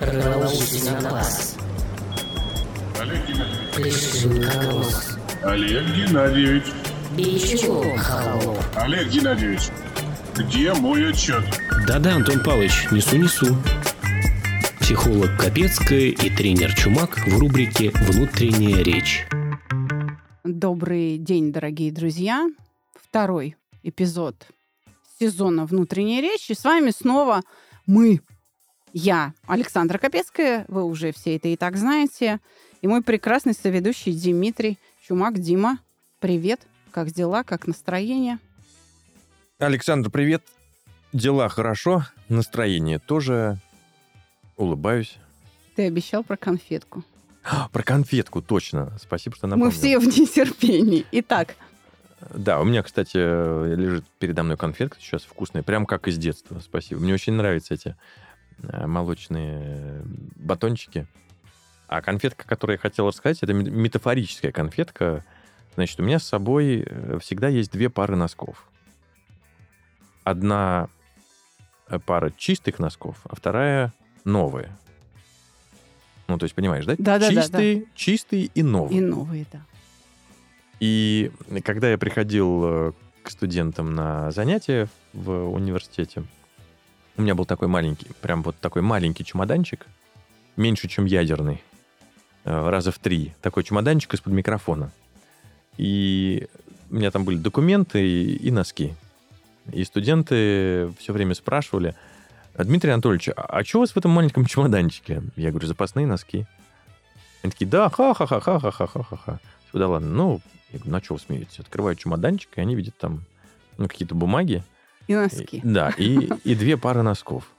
Научите на класс. Олег Геннадьевич. Олег Геннадьевич. Бичу холоп. Олег Геннадьевич. Где мой отчет? Да-да, Антон Павлович, несу-несу. Психолог Капецкая и тренер Чумак в рубрике «Внутренняя речь». Добрый день, дорогие друзья. Второй эпизод сезона «Внутренней речи». С вами снова мы. Я, Александра Капецкая, вы уже все это и так знаете. И мой прекрасный соведущий Дмитрий Чумак. Дима, привет. Как дела, как настроение? Александр, привет. Дела хорошо, настроение тоже. Улыбаюсь. Ты обещал про конфетку. А, Про конфетку, точно. Спасибо, что Мы напомнил. все в нетерпении. Итак, Да, у меня, кстати, лежит передо мной конфетка сейчас вкусная, прям как из детства. Спасибо. Мне очень нравятся эти молочные батончики. А конфетка, которую я хотел рассказать, это ме- метафорическая конфетка. Значит, у меня с собой э, всегда есть две пары носков. Одна э, пара чистых носков, а вторая новая. Ну, то есть, понимаешь, да? Да-да-да-да. Чистые, чистые и новые. и новые, да. И когда я приходил э, к студентам на занятия в университете, у меня был такой маленький, прям вот такой маленький чемоданчик, меньше, чем ядерный, э, раза в три. Такой чемоданчик из-под микрофона. И у меня там были документы и, и носки. И студенты все время спрашивали, Дмитрий Анатольевич, а, а что у вас в этом маленьком чемоданчике? Я говорю, запасные носки. Они такие, да, ха-ха-ха-ха-ха-ха-ха-ха. Да ладно, ну, я говорю, на что вы смеетесь? Открываю чемоданчик, и они видят там ну, какие-то бумаги. И носки. И- да, и, и две пары носков.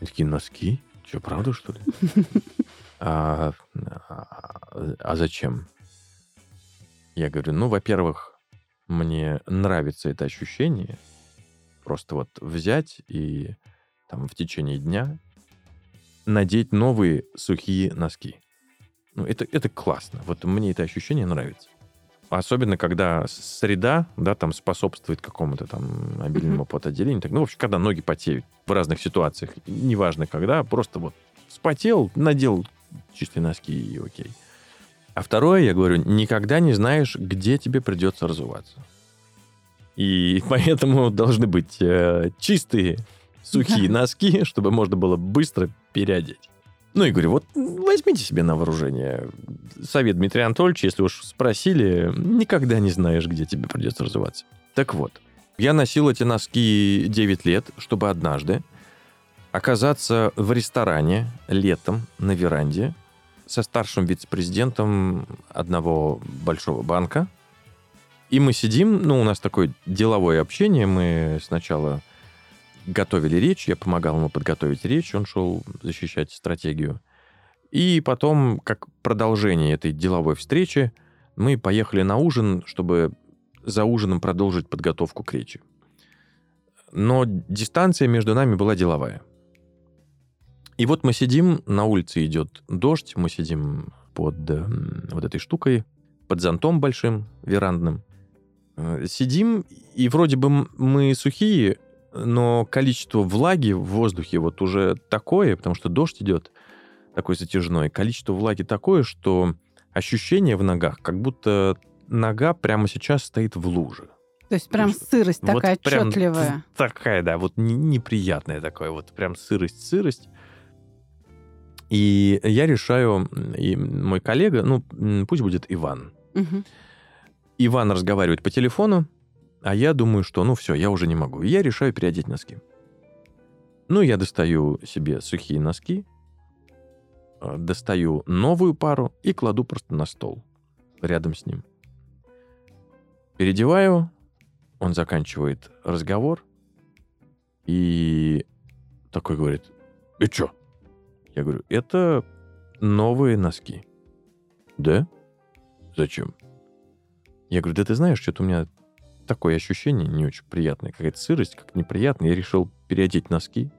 Они такие, носки? Что, правда, что ли? А, а- а зачем? Я говорю, ну, во-первых, мне нравится это ощущение. Просто вот взять и там в течение дня надеть новые сухие носки. Ну, это, это классно. Вот мне это ощущение нравится. Особенно, когда среда, да, там способствует какому-то там обильному потоотделению. Так, ну, в общем, когда ноги потеют в разных ситуациях, неважно когда, просто вот вспотел, надел чистые носки и окей. А второе, я говорю, никогда не знаешь, где тебе придется разуваться. И поэтому должны быть э, чистые, сухие носки, чтобы можно было быстро переодеть. Ну и говорю, вот возьмите себе на вооружение совет Дмитрия Анатольевича, если уж спросили, никогда не знаешь, где тебе придется разуваться. Так вот, я носил эти носки 9 лет, чтобы однажды оказаться в ресторане летом на веранде со старшим вице-президентом одного большого банка. И мы сидим, ну, у нас такое деловое общение, мы сначала готовили речь, я помогал ему подготовить речь, он шел защищать стратегию. И потом, как продолжение этой деловой встречи, мы поехали на ужин, чтобы за ужином продолжить подготовку к речи. Но дистанция между нами была деловая. И вот мы сидим, на улице идет дождь, мы сидим под э, вот этой штукой, под зонтом большим, верандным. Э, Сидим, и вроде бы мы сухие, но количество влаги в воздухе вот уже такое, потому что дождь идет такой затяжной, количество влаги такое, что ощущение в ногах, как будто нога прямо сейчас стоит в луже. То есть прям сырость Вот такая прям отчетливая. Такая, да, вот не- неприятная такая, вот прям сырость-сырость. И я решаю, и мой коллега, ну, пусть будет Иван. Мгм. Иван разговаривает по телефону, а я думаю, что ну все, я уже не могу. И я решаю переодеть носки. Ну, я достаю себе сухие носки, э, достаю новую пару и кладу просто на стол рядом с ним. Переодеваю, он заканчивает разговор и такой говорит, и чё? Я говорю, это новые носки. Да? Зачем? Я говорю, да ты знаешь, что-то у меня такое ощущение не очень приятное, какая-то сырость, как неприятно. Я решил переодеть носки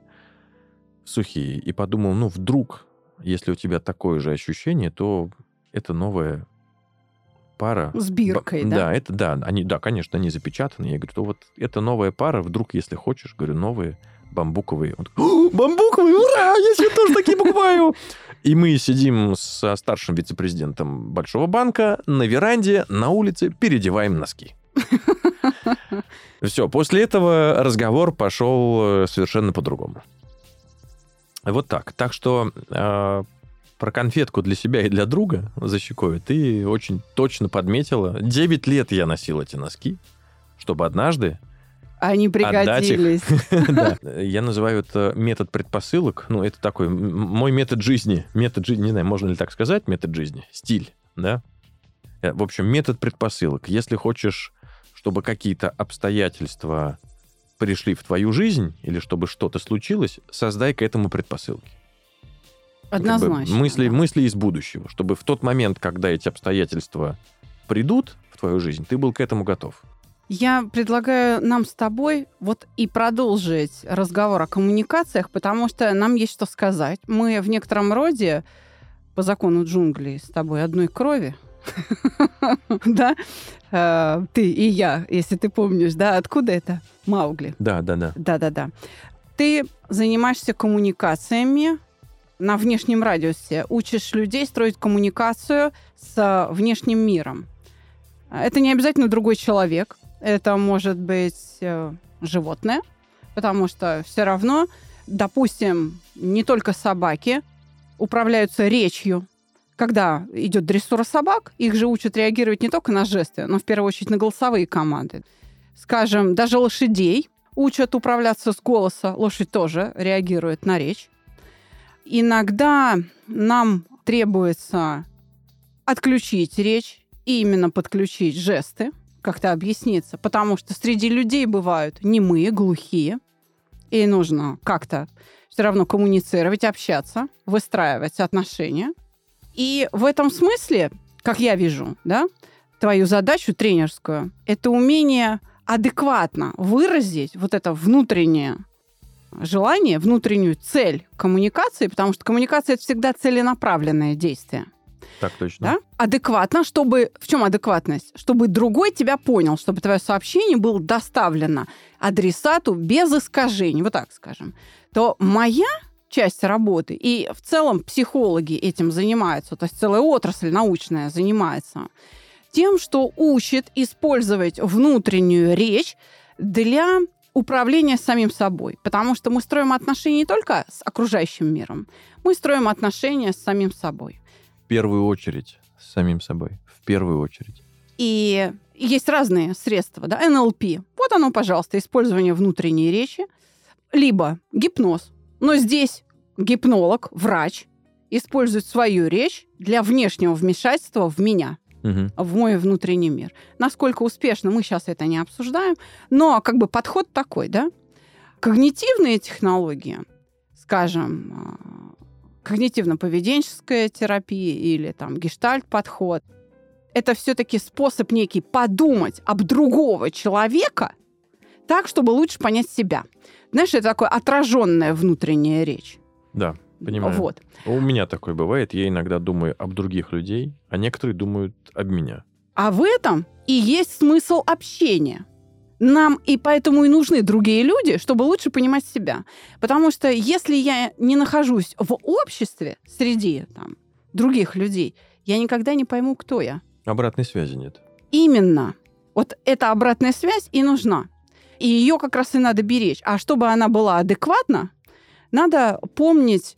сухие и подумал, ну вдруг, если у тебя такое же ощущение, то это новая пара. С биркой, Б- да? Да, это да, они, да, конечно, они запечатаны. Я говорю, то вот это новая пара, вдруг, если хочешь, говорю, новые бамбуковые. Он такой, «О, бамбуковые, ура, я себе тоже такие покупаю. И мы сидим со старшим вице-президентом Большого банка на веранде, на улице, переодеваем носки. Все, после этого разговор пошел э, совершенно по-другому. Вот так. Так что э, про конфетку для себя и для друга за щекой ты очень точно подметила. Девять лет я носил эти носки, чтобы однажды Они пригодились. Да. Я называю это метод предпосылок. Ну, это такой мой метод жизни. Метод жизни, не знаю, можно ли так сказать, метод жизни. Стиль, да? Э, В общем, метод предпосылок. Если хочешь, чтобы какие-то обстоятельства пришли в твою жизнь, или чтобы что-то случилось, создай к этому предпосылки. Как бы Однозначно. мысли, да. мысли из будущего, чтобы в тот момент, когда эти обстоятельства придут в твою жизнь, ты был к этому готов. Я предлагаю нам с тобой вот и продолжить разговор о коммуникациях, потому что нам есть что сказать. Мы в некотором роде по закону джунглей с тобой одной крови. Да? Э, Ты и я, если ты помнишь, да? Откуда это? Маугли. Да, да, да. Да-да-да. Ты занимаешься коммуникациями на внешнем радиусе, учишь людей строить коммуникацию с внешним миром. Это не обязательно другой человек, это может быть э, животное, потому что все равно, допустим, не только собаки управляются речью. Когда идет дрессура собак, их же учат реагировать не только на жесты, но в первую очередь на голосовые команды. Скажем, даже лошадей учат управляться с голоса. Лошадь тоже реагирует на речь. Иногда нам требуется отключить речь и именно подключить жесты, как-то объясниться, потому что среди людей бывают немые, глухие, и нужно как-то все равно коммуницировать, общаться, выстраивать отношения. И в этом смысле, как я вижу, да, твою задачу тренерскую, это умение адекватно выразить вот это внутреннее желание, внутреннюю цель коммуникации, потому что коммуникация это всегда целенаправленное действие. Так точно. Да? Адекватно, чтобы... В чем адекватность? Чтобы другой тебя понял, чтобы твое сообщение было доставлено адресату без искажений, вот так скажем. То моя часть работы, и в целом психологи этим занимаются, то есть целая отрасль научная занимается тем, что учит использовать внутреннюю речь для управления самим собой. Потому что мы строим отношения не только с окружающим миром, мы строим отношения с самим собой. В первую очередь с самим собой. В первую очередь. И есть разные средства, да, НЛП. Вот оно, пожалуйста, использование внутренней речи, либо гипноз. Но здесь гипнолог, врач, использует свою речь для внешнего вмешательства в меня, Мгм. в мой внутренний мир. Насколько успешно, мы сейчас это не обсуждаем, но как бы подход такой, да. Когнитивные технологии, скажем, а, когнитивно-поведенческая терапия или там гештальт-подход, это все-таки способ некий подумать об другого человека так, чтобы лучше понять себя. Знаешь, это такое отраженная внутренняя речь. Да, понимаю. Вот. У меня такое бывает. Я иногда думаю об других людей, а некоторые думают об меня. А в этом и есть смысл общения. Нам и поэтому и нужны другие люди, чтобы лучше понимать себя. Потому что если я не нахожусь в обществе среди там, других людей, я никогда не пойму, кто я. Обратной связи нет. Именно. Вот эта обратная связь и нужна. И ее как раз и надо беречь. А чтобы она была адекватна, надо помнить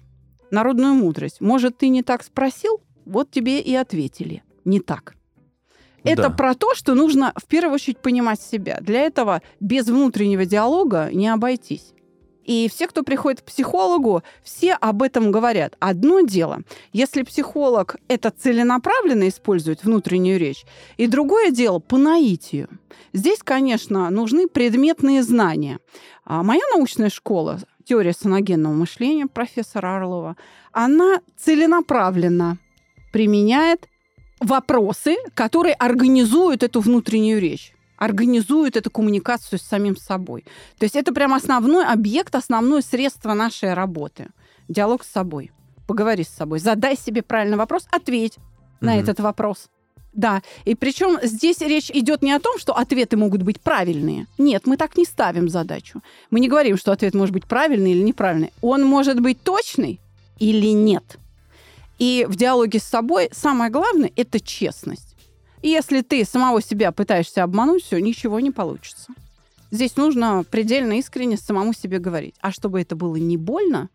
народную мудрость. Может, ты не так спросил? Вот тебе и ответили. Не так. Это Да. про то, что нужно в первую очередь понимать себя. Для этого без внутреннего диалога не обойтись. И все, кто приходит к психологу, все об этом говорят. Одно дело, если психолог это целенаправленно использует внутреннюю речь, и другое дело по наитию. Здесь, конечно, нужны предметные знания. А моя научная школа, теория саногенного мышления профессора Орлова, она целенаправленно применяет вопросы, которые организуют эту внутреннюю речь организуют эту коммуникацию с самим собой. То есть это прям основной объект, основное средство нашей работы. Диалог с собой. Поговори с собой. Задай себе правильный вопрос, ответь на Мгм. этот вопрос. Да, и причем здесь речь идет не о том, что ответы могут быть правильные. Нет, мы так не ставим задачу. Мы не говорим, что ответ может быть правильный или неправильный. Он может быть точный или нет. И в диалоге с собой самое главное – это честность. И если ты самого себя пытаешься обмануть, все, ничего не получится. Здесь нужно предельно искренне самому себе говорить. А чтобы это было не больно,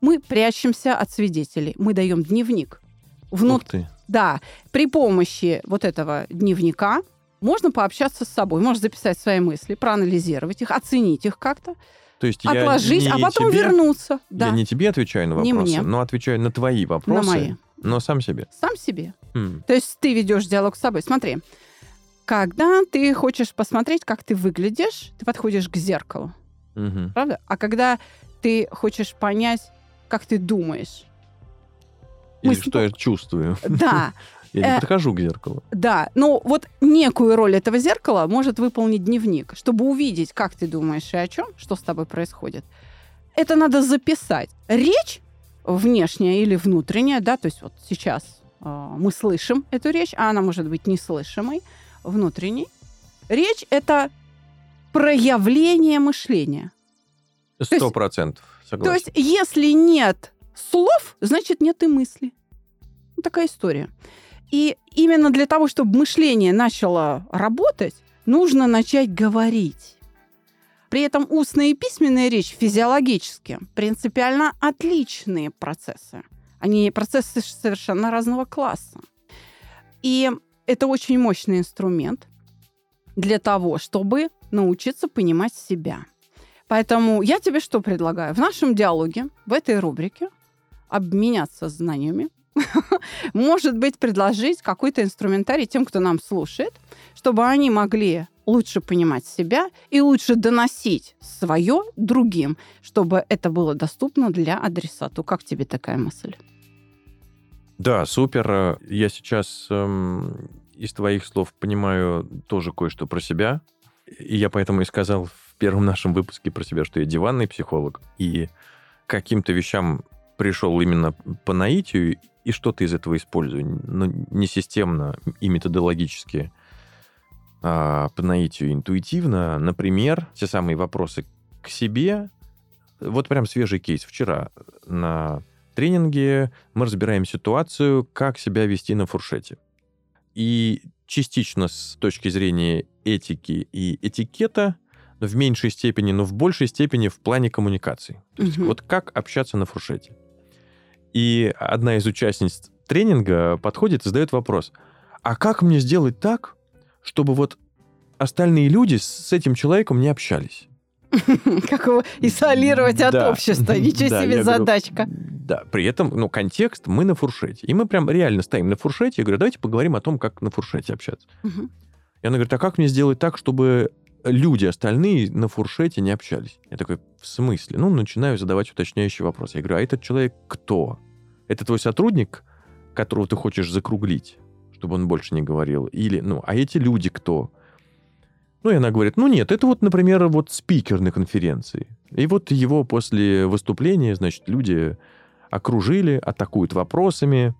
мы прячемся от свидетелей. Мы даем дневник. Внут... Ух ты. Да, при помощи вот этого дневника можно пообщаться с собой, можно записать свои мысли, проанализировать их, оценить их как-то, То есть я отложить, не а потом тебе- вернуться. Да, Я не тебе отвечаю на Не вопросы, мне. но отвечаю на твои на вопросы, мои. но сам себе. Сам себе. То есть ты ведешь диалог с собой. Смотри, когда ты хочешь посмотреть, как ты выглядишь, ты подходишь к зеркалу, Мгм. правда? А когда ты хочешь понять, как ты думаешь, Или Мы с- что я чувствую. да, Я не Э, подхожу к зеркалу. Да, ну вот некую роль этого зеркала может выполнить дневник, чтобы увидеть, как ты думаешь и о чем, что с тобой происходит. Это надо записать. Речь внешняя или внутренняя, да, то есть вот сейчас мы слышим эту речь, а она может быть неслышимой, внутренней. Речь это проявление мышления. Сто процентов. То есть, если нет слов, значит, нет и мысли. Вот такая история. И именно для того, чтобы мышление начало работать, нужно начать говорить. При этом устная и письменная речь физиологически принципиально отличные процессы. Они процессы совершенно разного класса. И это очень мощный инструмент для того, чтобы научиться понимать себя. Поэтому я тебе что предлагаю? В нашем диалоге, в этой рубрике, обменяться знаниями, может быть, предложить какой-то инструментарий тем, кто нам слушает, чтобы они могли лучше понимать себя и лучше доносить свое другим, чтобы это было доступно для адресату. Как тебе такая мысль? Да, супер. Я сейчас эм, из твоих слов понимаю тоже кое-что про себя. И я поэтому и сказал в первом нашем выпуске про себя, что я диванный психолог. И каким-то вещам пришел именно по наитию, и что-то из этого использую. Но не системно и методологически, а по наитию интуитивно. Например, те самые вопросы к себе. Вот прям свежий кейс. Вчера на тренинге мы разбираем ситуацию, как себя вести на фуршете. И частично с точки зрения этики и этикета, в меньшей степени, но в большей степени в плане коммуникации. То есть Мгм. вот как общаться на фуршете. И одна из участниц тренинга подходит и задает вопрос, а как мне сделать так, чтобы вот остальные люди с этим человеком не общались? Как его изолировать от общества? Ничего себе задачка. Да, при этом, ну, контекст, мы на фуршете. И мы прям реально стоим на фуршете. Я говорю, давайте поговорим о том, как на фуршете общаться. И она говорит, а как мне сделать так, чтобы люди остальные на фуршете не общались? Я такой, в смысле? Ну, начинаю задавать уточняющий вопрос. Я говорю, а этот человек кто? Это твой сотрудник, которого ты хочешь закруглить, чтобы он больше не говорил? Или, ну, а эти люди кто? Ну, и она говорит, ну нет, это вот, например, вот спикер на конференции. И вот его после выступления, значит, люди окружили, атакуют вопросами.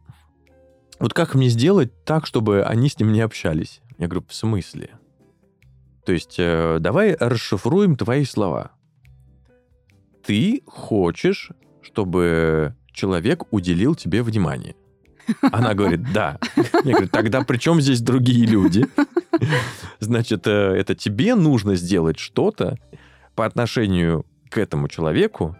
Вот как мне сделать так, чтобы они с ним не общались? Я говорю, в смысле? То есть, э, давай расшифруем твои слова. Ты хочешь, чтобы человек уделил тебе внимание. Она говорит, да. Я говорю, тогда при чем здесь другие люди? Значит, э, это тебе нужно сделать что-то по отношению к этому человеку,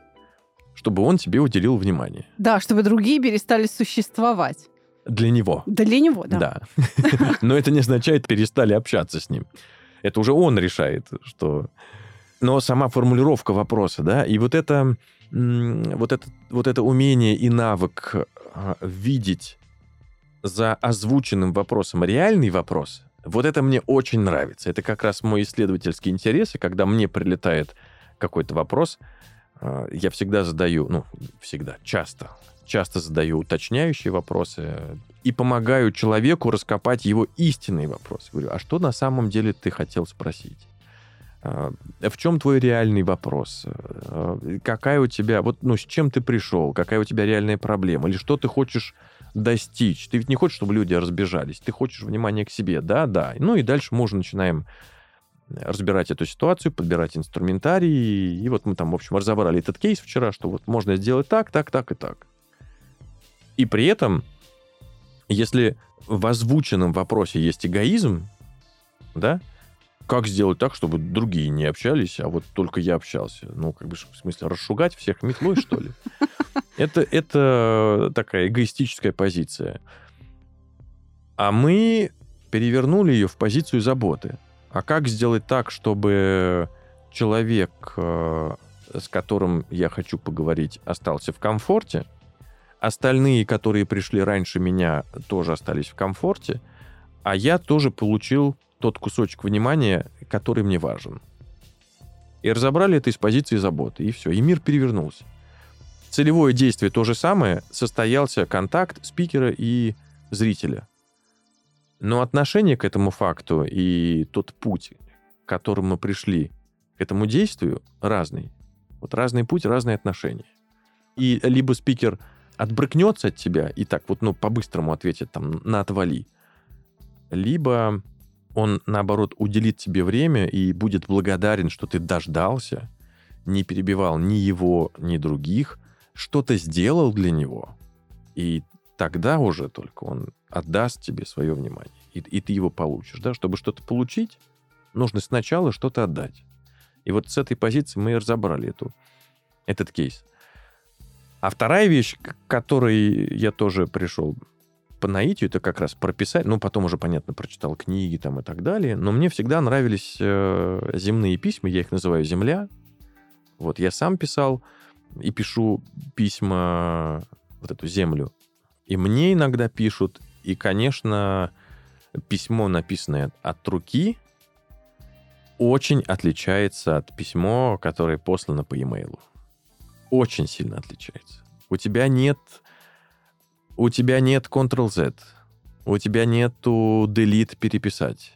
чтобы он тебе уделил внимание. Да, чтобы другие перестали существовать. Для него. Для него, да. Да. Но это не означает, перестали общаться с ним. Это уже он решает, что... Но сама формулировка вопроса, да, и вот это, вот это, вот это умение и навык а, видеть за озвученным вопросом реальный вопрос, вот это мне очень нравится. Это как раз мой исследовательский интерес, и когда мне прилетает какой-то вопрос, а, я всегда задаю, ну, всегда, часто, часто задаю уточняющие вопросы и помогаю человеку раскопать его истинные вопросы. Говорю, а что на самом деле ты хотел спросить? А, В чем твой реальный вопрос? А, Какая у тебя, вот, ну, с чем ты пришел? Какая у тебя реальная проблема? Или что ты хочешь достичь? Ты ведь не хочешь, чтобы люди разбежались. Ты хочешь внимания к себе. Да, да. Ну и дальше мы уже начинаем разбирать эту ситуацию, подбирать инструментарий. И вот мы там, в общем, разобрали этот кейс вчера, что вот можно сделать так, так, так и так. И при этом, если в озвученном вопросе есть эгоизм, да, как сделать так, чтобы другие не общались, а вот только я общался? Ну, как бы, в смысле, расшугать всех метлой, что ли? Это, это такая эгоистическая позиция. А мы перевернули ее в позицию заботы. А как сделать так, чтобы человек, э, с которым я хочу поговорить, остался в комфорте, остальные, которые пришли раньше меня, тоже остались в комфорте, а я тоже получил тот кусочек внимания, который мне важен. И разобрали это из позиции заботы, и все, и мир перевернулся. Целевое действие то же самое, состоялся контакт спикера и зрителя. Но отношение к этому факту и тот путь, к которому мы пришли к этому действию, разный. Вот разный путь, разные отношения. И либо спикер отбрыкнется от тебя и так вот, ну, по-быстрому ответит там на отвали, либо он, наоборот, уделит тебе время и будет благодарен, что ты дождался, не перебивал ни его, ни других, что-то сделал для него, и тогда уже только он отдаст тебе свое внимание, и, и ты его получишь. Да? Чтобы что-то получить, нужно сначала что-то отдать. И вот с этой позиции мы и разобрали эту, этот кейс. А вторая вещь, к которой я тоже пришел по наитию, это как раз прописать, ну, потом уже, понятно, прочитал книги там и так далее, но мне всегда нравились э, земные письма, я их называю «Земля». Вот, я сам писал и пишу письма вот эту землю. И мне иногда пишут, и, конечно, письмо, написанное от руки, очень отличается от письма, которое послано по e-mail. Очень сильно отличается. У тебя нет у тебя нет Ctrl-Z, у тебя нету Delete переписать.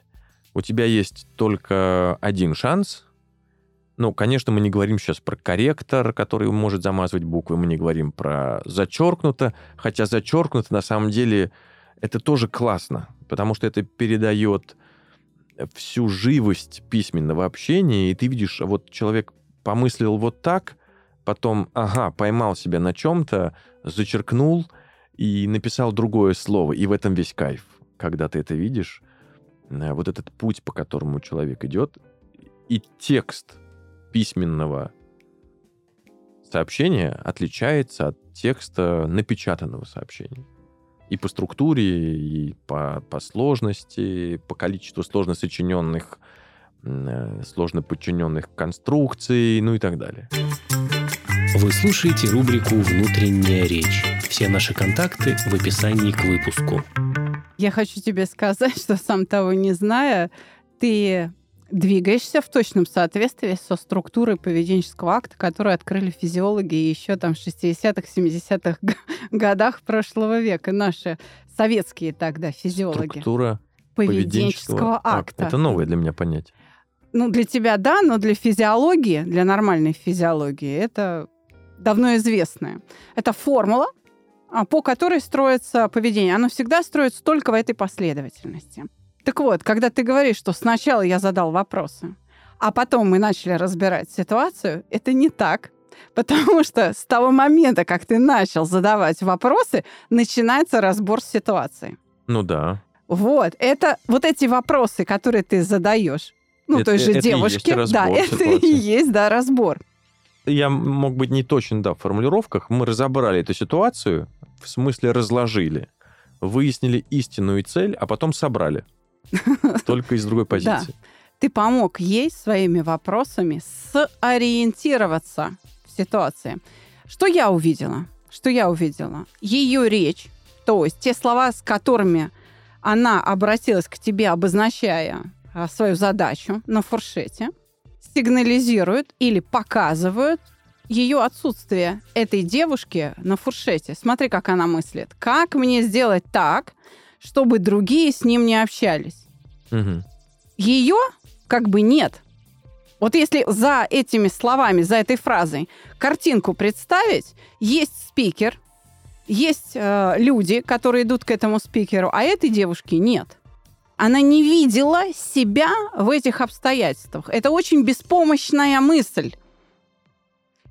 У тебя есть только один шанс. Ну, конечно, мы не говорим сейчас про корректор, который может замазывать буквы, мы не говорим про зачеркнуто, хотя зачеркнуто на самом деле это тоже классно, потому что это передает всю живость письменного общения, и ты видишь, вот человек помыслил вот так, потом, ага, поймал себя на чем-то, зачеркнул, и написал другое слово, и в этом весь кайф, когда ты это видишь, э, вот этот путь, по которому человек идет, и текст письменного сообщения отличается от текста напечатанного сообщения. И по структуре, и по, по сложности, по количеству сложно сочиненных, э, сложно подчиненных конструкций, ну и так далее. Вы слушаете рубрику «Внутренняя речь». Все наши контакты в описании к выпуску. Я хочу тебе сказать, что сам того не зная, ты двигаешься в точном соответствии со структурой поведенческого акта, которую открыли физиологи еще там в 60-х, 70-х годах прошлого века. Наши советские тогда физиологи. Структура поведенческого, поведенческого акта. Это новое для меня понятие. Ну, для тебя да, но для физиологии, для нормальной физиологии, это давно известная. Это формула, а, по которой строится поведение. Оно всегда строится только в этой последовательности. Так вот, когда ты говоришь, что сначала я задал вопросы, а потом мы начали разбирать ситуацию, это не так. Потому что с того момента, как ты начал задавать вопросы, начинается разбор ситуации. Ну да. Вот, это вот эти вопросы, которые ты задаешь, ну, это, той же это девушке, да, это и есть, да, разбор я мог быть не точен, да, в формулировках. Мы разобрали эту ситуацию, в смысле разложили, выяснили истинную цель, а потом собрали. Только из другой позиции. Ты помог ей своими вопросами сориентироваться в ситуации. Что я увидела? Что я увидела? Ее речь, то есть те слова, с которыми она обратилась к тебе, обозначая а, свою задачу на фуршете, сигнализируют или показывают ее отсутствие этой девушки на фуршете. Смотри, как она мыслит. Как мне сделать так, чтобы другие с ним не общались? Угу. Ее как бы нет. Вот если за этими словами, за этой фразой картинку представить, есть спикер, есть э, люди, которые идут к этому спикеру, а этой девушки нет она не видела себя в этих обстоятельствах. Это очень беспомощная мысль.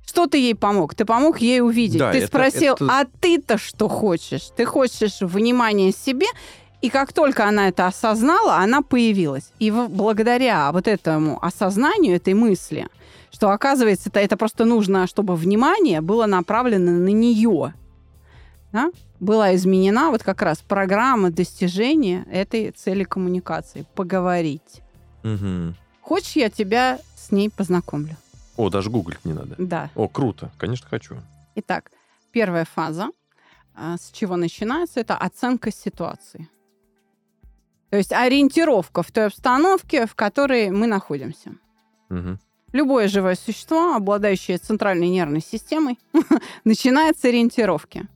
Что ты ей помог? Ты помог ей увидеть. Да, ты это- спросил, это- а ты-то что хочешь? Ты хочешь внимания себе, и как только она это осознала, она появилась. И благодаря вот этому осознанию, этой мысли, что оказывается, это, это просто нужно, чтобы внимание было направлено на нее. Да? Была изменена вот как раз программа достижения этой цели коммуникации. Поговорить. Мгм. Хочешь, я тебя с ней познакомлю? О, даже гуглить не надо. Да. О, круто. Конечно, хочу. Итак, первая фаза, а, с чего начинается, это оценка ситуации. То есть ориентировка в той обстановке, в которой мы находимся. Мгм. Любое живое существо, обладающее центральной нервной системой, начинает с ориентировки.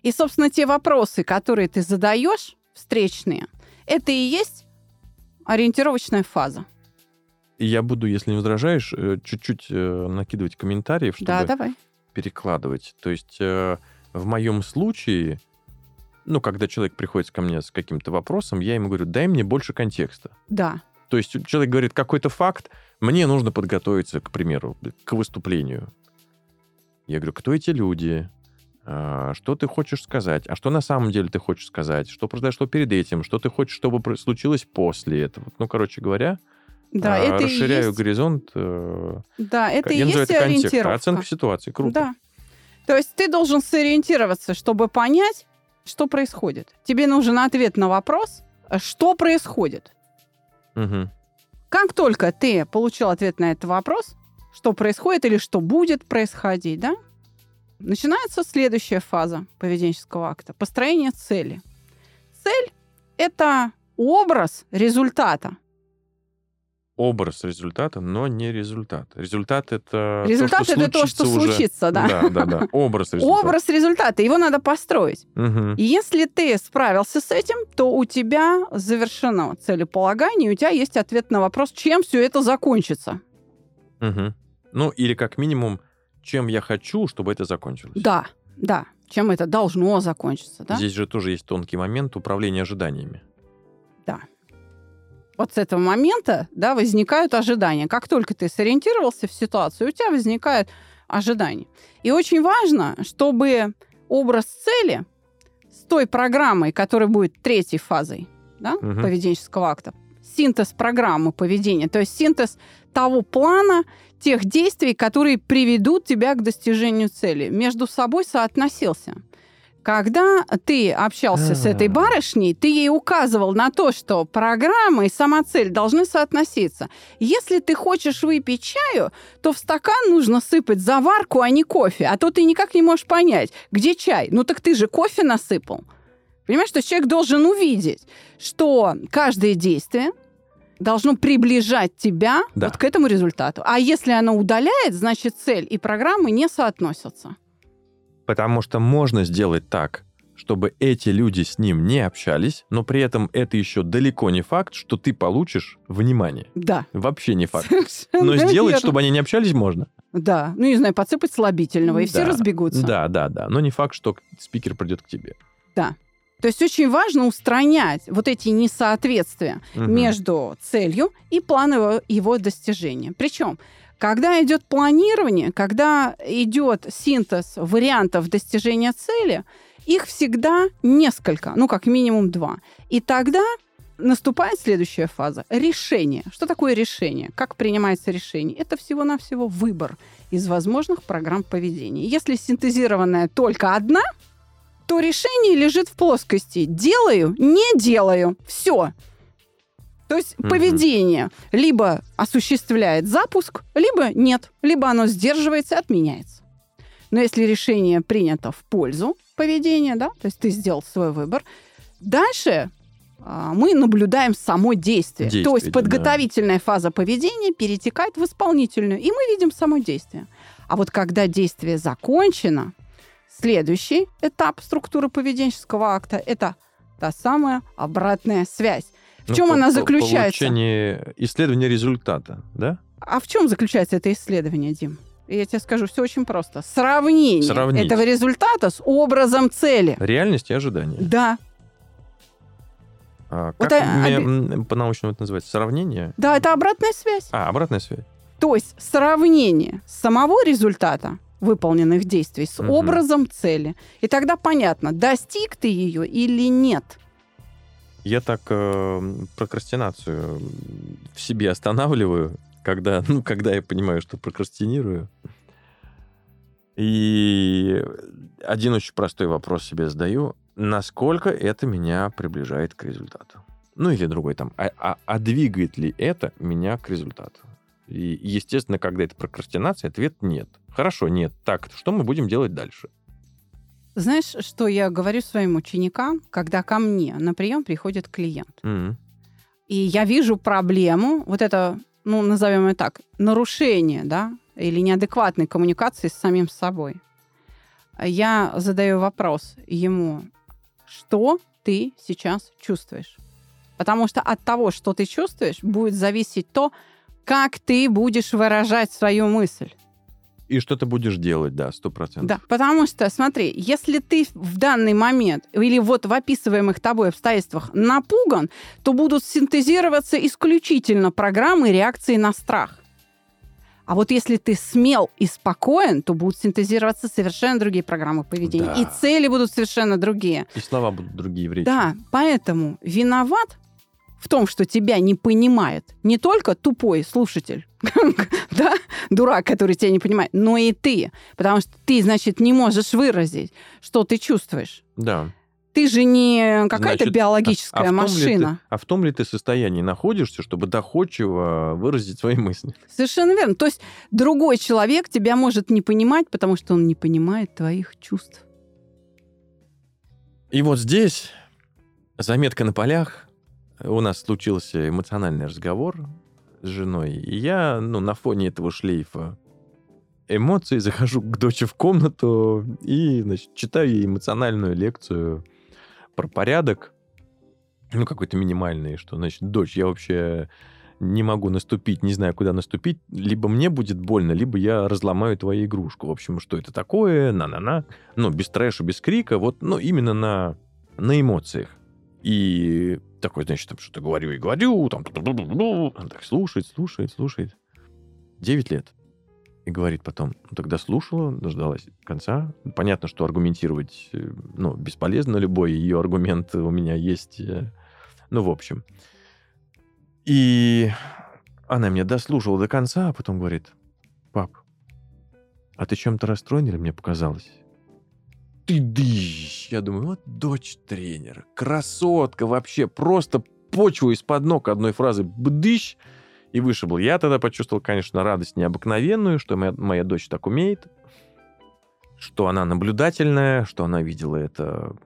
И, собственно, те вопросы, которые ты задаешь, встречные, это и есть ориентировочная фаза. И я буду, если не возражаешь, э, чуть-чуть э, накидывать комментариев, чтобы Да, давай. перекладывать. То есть э, в моем случае, ну, когда человек приходит ко мне с каким-то вопросом, я ему говорю, дай мне больше контекста. Да. То есть человек говорит какой-то факт, мне нужно подготовиться, к примеру, к выступлению. Я говорю, кто эти люди? А, Что ты хочешь сказать? А что на самом деле ты хочешь сказать? Что произошло перед этим? Что ты хочешь, чтобы случилось после этого? Ну, короче говоря, Да, а, это расширяю есть, горизонт. э, да, это и есть это ориентировка. Оценка ситуации. Круто. Да. То есть ты должен сориентироваться, чтобы понять, что происходит. Тебе нужен ответ на вопрос, э, что происходит. Мгм. Как только ты получил ответ на этот вопрос, что происходит или что будет происходить, да, начинается следующая фаза поведенческого акта – построение цели. Цель – это образ результата. Образ результата, но не результат. Результат это Результат то, это то, что уже. случится, да. Да, да, да. Образ результата. Образ результата, его надо построить. И Если ты справился с этим, то у тебя завершено целеполагание, и у тебя есть ответ на вопрос, чем все это закончится. Мгм. Ну, или как минимум, чем я хочу, чтобы это закончилось. Да, да. Чем это должно закончиться, да? Здесь же тоже есть тонкий момент управления ожиданиями. Вот с этого момента, да, возникают ожидания. Как только ты сориентировался в ситуацию, у тебя возникают ожидания. И очень важно, чтобы образ цели с той программой, которая будет третьей фазой да, Мгм. поведенческого акта, синтез программы поведения, то есть синтез того плана, тех действий, которые приведут тебя к достижению цели, между собой соотносился. Когда ты общался с этой А. барышней, ты ей указывал на то, что программа и сама цель должны соотноситься. Если ты хочешь выпить чаю, то в стакан нужно сыпать заварку, а не кофе. А то ты никак не можешь понять, где чай. Ну так ты же кофе насыпал. Понимаешь, что человек должен увидеть, что каждое действие должно приближать тебя Да. вот к этому результату. А если оно удаляет, значит цель и программа не соотносятся. Потому что можно сделать так, чтобы эти люди с ним не общались, но при этом это еще далеко не факт, что ты получишь внимание. Да. Вообще не факт. Совершенно Но сделать, верно. чтобы они не общались, можно. Да, ну не знаю, подсыпать слабительного, и все Да. разбегутся. Да, да, да. Но не факт, что спикер придет к тебе. То есть очень важно устранять вот эти несоответствия Мгм. между целью и планом его, его достижения. Причем, когда идет планирование, когда идет синтез вариантов достижения цели, их всегда несколько, ну как минимум два. И тогда наступает следующая фаза – решение. Что такое решение? Как принимается решение? Это всего-навсего выбор из возможных программ поведения. Если синтезированная только одна, то решение лежит в плоскости «делаю», «не делаю». Все. То есть Мгм. поведение либо осуществляет запуск, либо нет. Либо оно сдерживается и отменяется. Но если решение принято в пользу поведения, да, то есть ты сделал свой выбор, дальше а, мы наблюдаем само действие. Действие, то есть да. подготовительная фаза поведения перетекает в исполнительную, и мы видим само действие. А вот когда действие закончено, следующий этап структуры поведенческого акта – это та самая обратная связь. В Ну, чем по- она заключается? Получение исследования результата, да? А в чем заключается это исследование, Дим? Я тебе скажу, все очень просто. Сравнение Сравнить. этого результата с образом цели. Реальность и ожидание. Да, А, Вот, как а, оби- м, по-научному это называется? Сравнение? да, это обратная связь. А, обратная связь. То есть сравнение самого результата выполненных действий с Мгм. образом цели. И тогда понятно, достиг ты ее или нет. Я так э, прокрастинацию в себе останавливаю, когда, ну, когда я понимаю, что прокрастинирую. И один очень простой вопрос себе задаю. Насколько это меня приближает к результату? Ну, или другой там. А, а- а двигает ли это меня к результату? И, естественно, когда это прокрастинация, ответ нет. Хорошо, нет. Так, что мы будем делать дальше? Знаешь, что я говорю своим ученикам, когда ко мне на прием приходит клиент? М. И я вижу проблему, вот это, ну, назовем это так, нарушение, да, или неадекватной коммуникации с самим собой. Я задаю вопрос ему, что ты сейчас чувствуешь? Потому что от того, что ты чувствуешь, будет зависеть то, как ты будешь выражать свою мысль. И что ты будешь делать, да, сто процентов. Да, потому что, смотри, если ты в данный момент или вот в описываемых тобой обстоятельствах напуган, то будут синтезироваться исключительно программы реакции на страх. А вот если ты смел и спокоен, то будут синтезироваться совершенно другие программы поведения. Да. И цели будут совершенно другие. И слова будут другие в речи. Да, поэтому виноват в том, что тебя не понимает не только тупой слушатель, да, дурак, который тебя не понимает, но и ты. Потому что ты, значит, не можешь выразить, что ты чувствуешь. Да. Ты же не какая-то Значит, биологическая а ли машина. ты- а в том ли ты состоянии находишься, чтобы доходчиво выразить свои мысли? Совершенно верно. То есть другой человек тебя может не понимать, потому что он не понимает твоих чувств. И вот здесь заметка на полях. У нас случился эмоциональный разговор с женой. И я, ну, на фоне этого шлейфа эмоций захожу к доче в комнату и, значит, читаю ей эмоциональную лекцию про порядок. Ну, какой-то минимальный, что, значит, дочь, я вообще не могу наступить, не знаю, куда наступить, либо мне будет больно, либо я разломаю твою игрушку. В общем, что это такое, на-на-на. Ну, без трэша, без крика, вот, ну, именно на, на эмоциях. И такой, значит, там что-то говорю и говорю, там, она так слушает, слушает, слушает. Девять лет. И говорит потом, ну, тогда слушала, дождалась конца. Понятно, что аргументировать, э, ну, бесполезно, любой ее аргумент у меня есть. э, Ну, в общем. И она меня дослушала до конца, а потом говорит, пап, а ты чем-то расстроен или мне показалось? Ты дыщ! Я думаю, вот дочь тренера, красотка вообще, просто почву из-под ног одной фразы бдыщ и вышибл. Я тогда почувствовал, конечно, радость необыкновенную, что моя, моя дочь так умеет, что она наблюдательная, что она видела это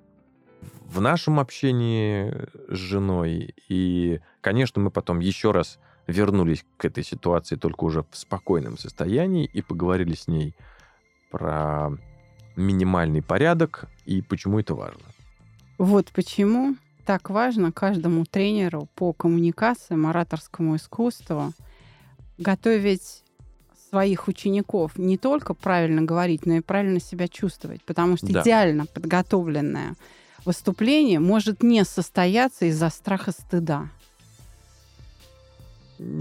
в нашем общении с женой. И, конечно, мы потом еще раз вернулись к этой ситуации только уже в спокойном состоянии и поговорили с ней про минимальный порядок и почему это важно. Вот почему так важно каждому тренеру по коммуникациям, ораторскому искусству готовить своих учеников не только правильно говорить, но и правильно себя чувствовать. Потому что Да. идеально подготовленное выступление может не состояться из-за страха стыда.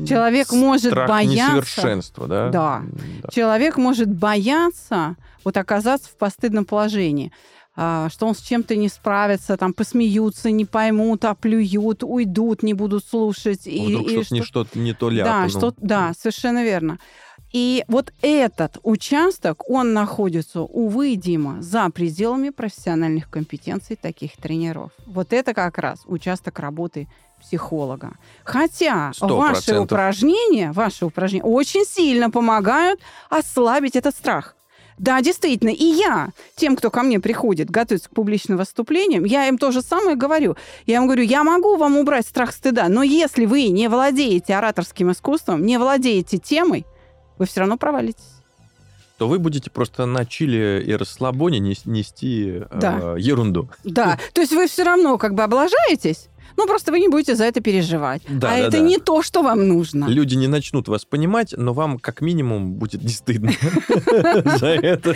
Человек может бояться- несовершенства, да? Да. Человек может бояться вот оказаться в постыдном положении, а, что он с чем-то не справится, там посмеются, не поймут, оплюют, уйдут, не будут слушать. и- Вдруг и что-то не, что- не то да, ляпнул. что, да, совершенно верно. И вот этот участок, он находится, увы, Дима, за пределами профессиональных компетенций таких тренеров. Вот это как раз участок работы психолога. Хотя Сто ваши процентов. упражнения, ваши упражнения очень сильно помогают ослабить этот страх. Да, действительно, и я, тем, кто ко мне приходит, готовится к публичным выступлениям, я им то же самое говорю. Я им говорю, я могу вам убрать страх стыда, но если вы не владеете ораторским искусством, не владеете темой, вы все равно провалитесь. То вы будете просто на чили и расслабоне нес- нести э, Да. ерунду. Да, то есть вы все равно как бы облажаетесь, ну просто вы не будете за это переживать. Да, а да, это да. не то, что вам нужно. Люди не начнут вас понимать, но вам как минимум будет не стыдно за это.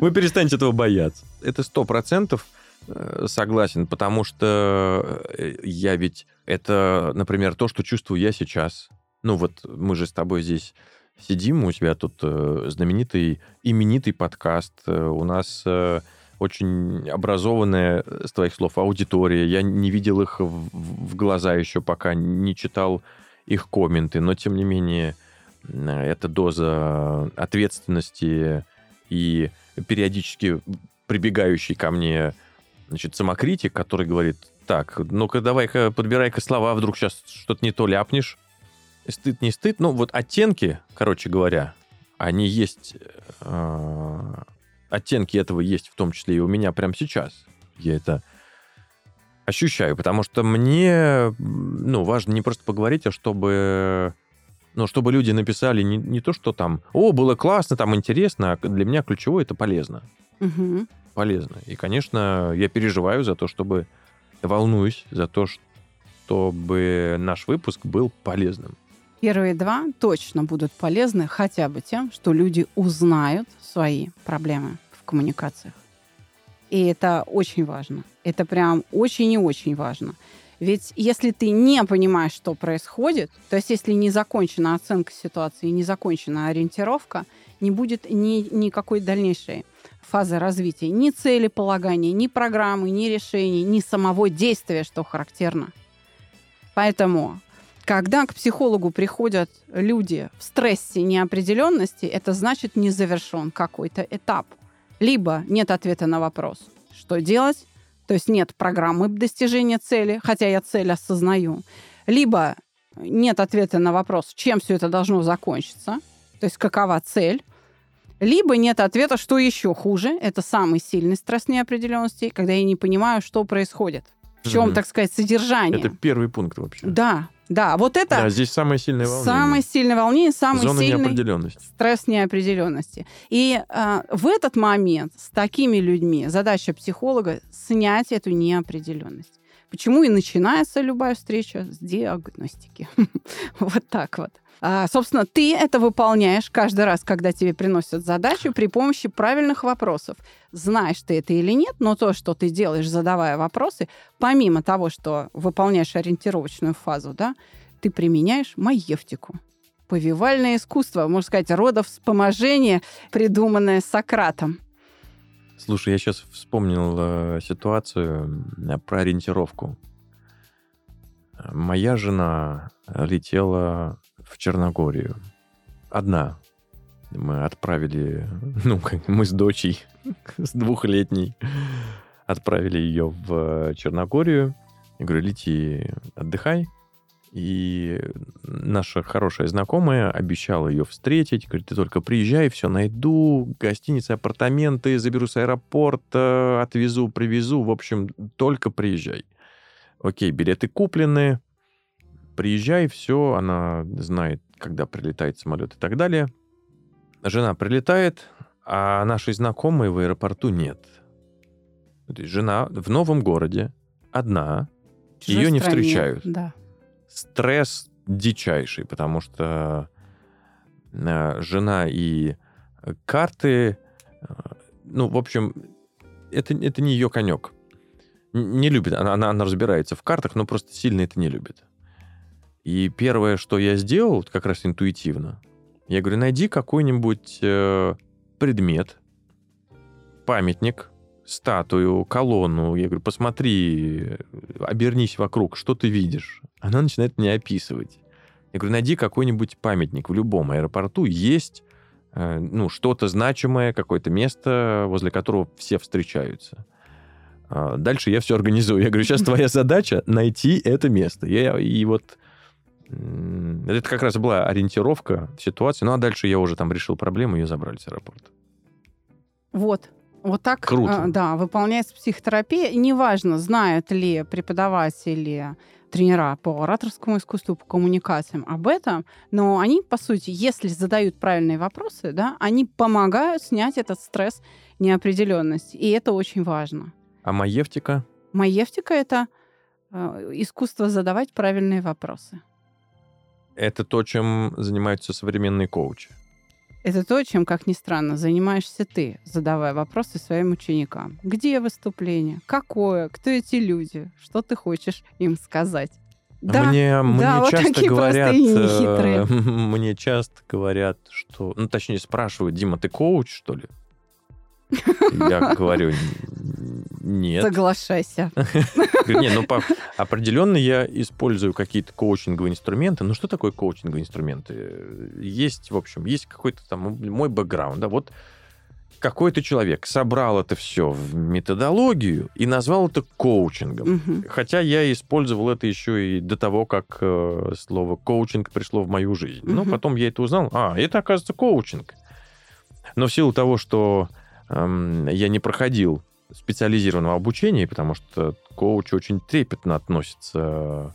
Вы перестанете этого бояться. Это сто процентов э, согласен, потому что э, я ведь... Это, например, то, что чувствую я сейчас. Ну вот мы же с тобой здесь сидим, у тебя тут э, знаменитый, именитый подкаст, э, у нас э, очень образованная, э, с твоих слов, аудитория. Я не видел их в, в глаза еще пока, не читал их комменты, но тем не менее эта доза ответственности и периодически прибегающий ко мне значит, самокритик, который говорит, так, ну-ка давай-ка подбирай-ка слова, вдруг сейчас что-то не то ляпнешь. Стыд, не стыд. Ну, вот оттенки, короче говоря, они есть... э, оттенки этого есть в том числе и у меня прямо сейчас. Я это ощущаю, потому что мне, ну, важно не просто поговорить, а чтобы, ну, чтобы люди написали не, не то, что там, о, было классно, там интересно, а для меня ключевое это полезно. Мгм. Полезно. И, конечно, я переживаю за то, чтобы, волнуюсь за то, чтобы наш выпуск был полезным. Первые два точно будут полезны хотя бы тем, что люди узнают свои проблемы в коммуникациях. И это очень важно. Это прям очень и очень важно. Ведь если ты не понимаешь, что происходит, то есть если не закончена оценка ситуации, не закончена ориентировка, не будет ни, никакой дальнейшей фазы развития, ни целеполагания, ни программы, ни решений, ни самого действия, что характерно. Поэтому когда к психологу приходят люди в стрессе неопределенности, это значит не завершен какой-то этап. Либо нет ответа на вопрос, что делать, то есть нет программы достижения цели, хотя я цель осознаю. Либо нет ответа на вопрос, чем все это должно закончиться, то есть какова цель. Либо нет ответа, что еще хуже. Это самый сильный стресс неопределенности, когда я не понимаю, что происходит. В чем, Мгм. так сказать, содержание. Это первый пункт вообще. Да, да, вот это Да, здесь самое сильное волнение. самое сильное волнение, самый Зона сильный неопределенности. стресс неопределенности. И а, в этот момент с такими людьми задача психолога снять эту неопределенность. Почему и начинается любая встреча с диагностики. Вот так вот. А, собственно, ты это выполняешь каждый раз, когда тебе приносят задачу при помощи правильных вопросов. Знаешь ты это или нет, но то, что ты делаешь, задавая вопросы, помимо того, что выполняешь ориентировочную фазу, да, ты применяешь маевтику. Повивальное искусство, можно сказать, родов вспоможения, придуманное Сократом. Слушай, я сейчас вспомнил э, ситуацию э, про ориентировку. Э, Моя жена летела в Черногорию. Одна. Мы отправили, ну, мы с дочей, с двухлетней, отправили ее в Черногорию. Я говорю, лети, отдыхай. И наша хорошая знакомая обещала ее встретить. Говорит, ты только приезжай, все найду. Гостиница, апартаменты, заберу с аэропорта, отвезу, привезу. В общем, только приезжай. Окей, билеты куплены. Приезжай, все. Она знает, когда прилетает самолет и так далее. Жена прилетает, а нашей знакомой в аэропорту нет. То есть жена в новом городе, одна, чужой Её не стране. встречают. Да. стресс дичайший, потому что э, жена и карты, э, ну, в общем, это, это не ее конек. Не любит, она, она, она разбирается в картах, но просто сильно это не любит. И первое, что я сделал, как раз интуитивно, я говорю, найди какой-нибудь э, предмет, памятник, статую, колонну. Я говорю, посмотри, обернись вокруг, что ты видишь? Она начинает мне описывать. Я говорю, найди какой-нибудь памятник в любом аэропорту. Есть э, ну, что-то значимое, какое-то место, возле которого все встречаются. А Дальше я все организую. Я говорю, сейчас твоя задача найти это место. Я, и вот это как раз была ориентировка ситуации. Ну, а дальше я уже там решил проблему, ее забрали с аэропорта. Вот. Вот так, Круто. а, да, выполняется психотерапия. И неважно, знают ли преподаватели, тренера по ораторскому искусству, по коммуникациям об этом, но они, по сути, если задают правильные вопросы, да, они помогают снять этот стресс неопределенности. И это очень важно. А маевтика? Маевтика — это э, искусство задавать правильные вопросы. Это то, чем занимаются современные коучи. Это то, чем, как ни странно, занимаешься ты, задавая вопросы своим ученикам. Где выступление? Какое? Кто эти люди? Что ты хочешь им сказать? Да, мне, мне вот часто такие говорят, простые и нехитрые. э, мне часто говорят, что, ну, точнее, спрашивают, Дима, ты коуч, что ли? Я говорю, «Н- нет. Соглашайся. Не, ну, определенно я использую какие-то коучинговые инструменты. Ну, что такое коучинговые инструменты? Есть, в общем, есть какой-то там мой бэкграунд, да, вот какой-то человек собрал это все в методологию и назвал это коучингом. Мгм. Хотя я использовал это еще и до того, как э, слово коучинг пришло в мою жизнь. Но Мгм. потом я это узнал. А, это, оказывается, коучинг. Но в силу того, что эм, я не проходил специализированного обучения, потому что коуч очень трепетно относится э,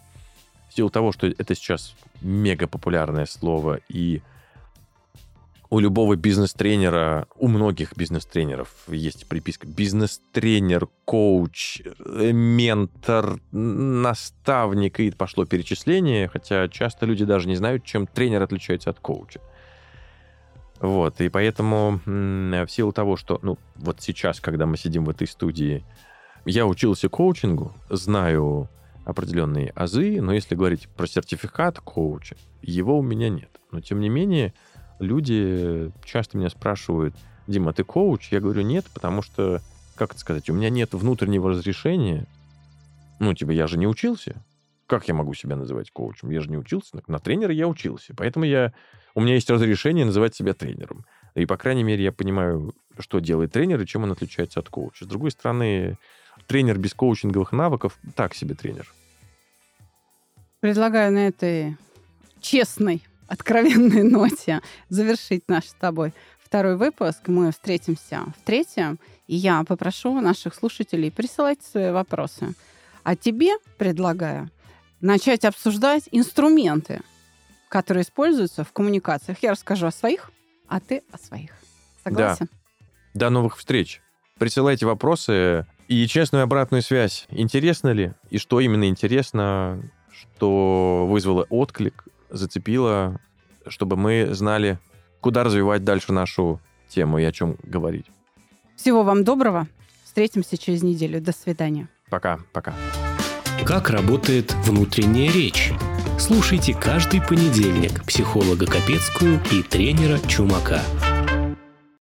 в силу того, что это сейчас мега популярное слово, и у любого бизнес-тренера, у многих бизнес-тренеров есть приписка бизнес-тренер, коуч, э, ментор, наставник, и пошло перечисление, хотя часто люди даже не знают, чем тренер отличается от коуча. Вот, и поэтому в силу того, что, ну, вот сейчас, когда мы сидим в этой студии, я учился коучингу, знаю определенные азы, но если говорить про сертификат коуча, его у меня нет. Но, тем не менее, люди часто меня спрашивают, Дима, ты коуч? Я говорю, нет, потому что, как это сказать, у меня нет внутреннего разрешения. Ну, типа, я же не учился. Как я могу себя называть коучем? Я же не учился. На тренера я учился. Поэтому я, у меня есть разрешение называть себя тренером. И, по крайней мере, я понимаю, что делает тренер и чем он отличается от коуча. С другой стороны, тренер без коучинговых навыков так себе тренер. Предлагаю на этой честной, откровенной ноте завершить наш с тобой второй выпуск. Мы встретимся в третьем, и я попрошу наших слушателей присылать свои вопросы. А тебе предлагаю начать обсуждать инструменты, которые используются в коммуникациях. Я расскажу о своих, а ты о своих. Согласен? До новых встреч. Присылайте вопросы и честную обратную связь. Интересно ли? И что именно интересно, что вызвало отклик, зацепило, чтобы мы знали, куда развивать дальше нашу тему и о чем говорить. Всего вам доброго. Встретимся через неделю. До свидания. Пока, пока. Как работает внутренняя речь? Слушайте каждый понедельник психолога Капецкую и тренера Чумака –